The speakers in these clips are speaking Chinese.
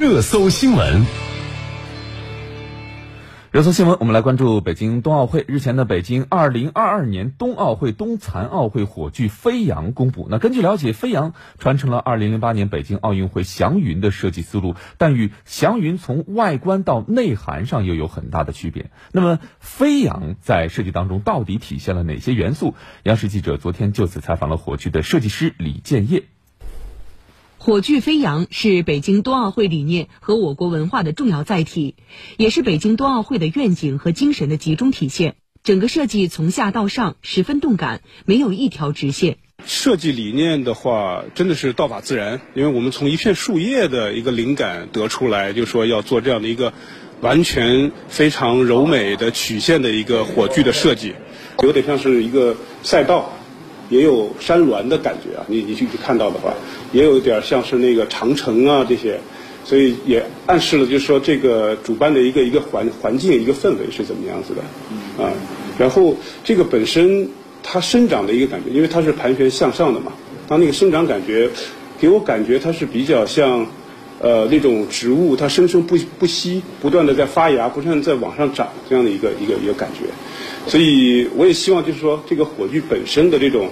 热搜新闻。热搜新闻，我们来关注北京冬奥会。日前的北京二零二二年冬奥会冬残奥会火炬飞扬公布。那根据了解，飞扬传承了二零零八年北京奥运会祥云的设计思路，但与祥云从外观到内涵上又有很大的区别。那么，飞扬在设计当中到底体现了哪些元素？央视记者昨天就此采访了火炬的设计师李建业。火炬飞扬是北京冬奥会理念和我国文化的重要载体，也是北京冬奥会的愿景和精神的集中体现。整个设计从下到上十分动感，没有一条直线。设计理念的话，真的是道法自然，因为我们从一片树叶的一个灵感得出来，就说要做这样的一个完全非常柔美的曲线的一个火炬的设计，有点像是一个赛道。也有山峦的感觉啊，你你去去看到的话，也有点像是那个长城啊这些，所以也暗示了就是说这个主办的一个一个环环境一个氛围是怎么样子的，啊，然后这个本身它生长的一个感觉，因为它是盘旋向上的嘛，它那个生长感觉给我感觉它是比较像呃那种植物它生生不不息，不断的在发芽，不断在往上长这样的一个一个一个感觉。所以我也希望，就是说，这个火炬本身的这种，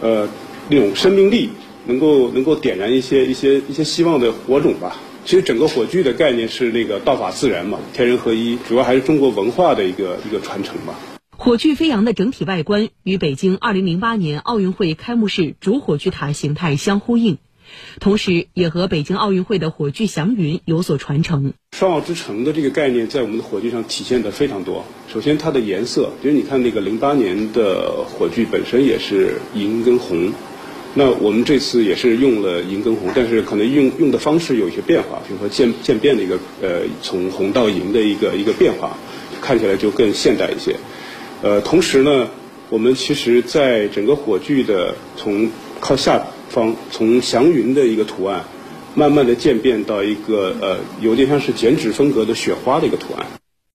呃，那种生命力，能够能够点燃一些一些一些希望的火种吧。其实整个火炬的概念是那个道法自然嘛，天人合一，主要还是中国文化的一个一个传承吧。火炬飞扬的整体外观与北京2008年奥运会开幕式主火炬塔形态相呼应。同时，也和北京奥运会的火炬祥云有所传承。双奥之城的这个概念在我们的火炬上体现的非常多。首先，它的颜色，其实你看那个零八年的火炬本身也是银跟红，那我们这次也是用了银跟红，但是可能用用的方式有一些变化，比如说渐渐变的一个呃从红到银的一个一个变化，看起来就更现代一些。呃，同时呢，我们其实在整个火炬的从靠下。方从祥云的一个图案，慢慢的渐变到一个呃，有点像是剪纸风格的雪花的一个图案。